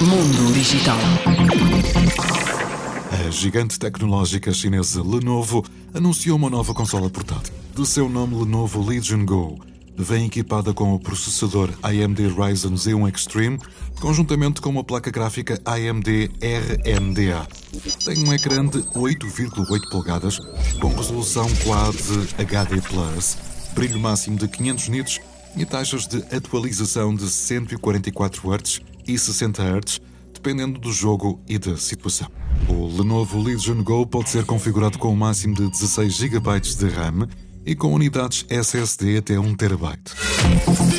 Mundo Digital. A gigante tecnológica chinesa Lenovo anunciou uma nova consola portátil. De seu nome Lenovo Legion Go, vem equipada com o processador AMD Ryzen Z1 Extreme, conjuntamente com uma placa gráfica AMD RMDA. Tem um ecrã de 8,8 polegadas com resolução Quad HD+, brilho máximo de 500 nits e taxas de atualização de 144 Hz e 60 Hz, dependendo do jogo e da situação. O Lenovo Legion Go pode ser configurado com um máximo de 16 GB de RAM e com unidades SSD até 1 TB.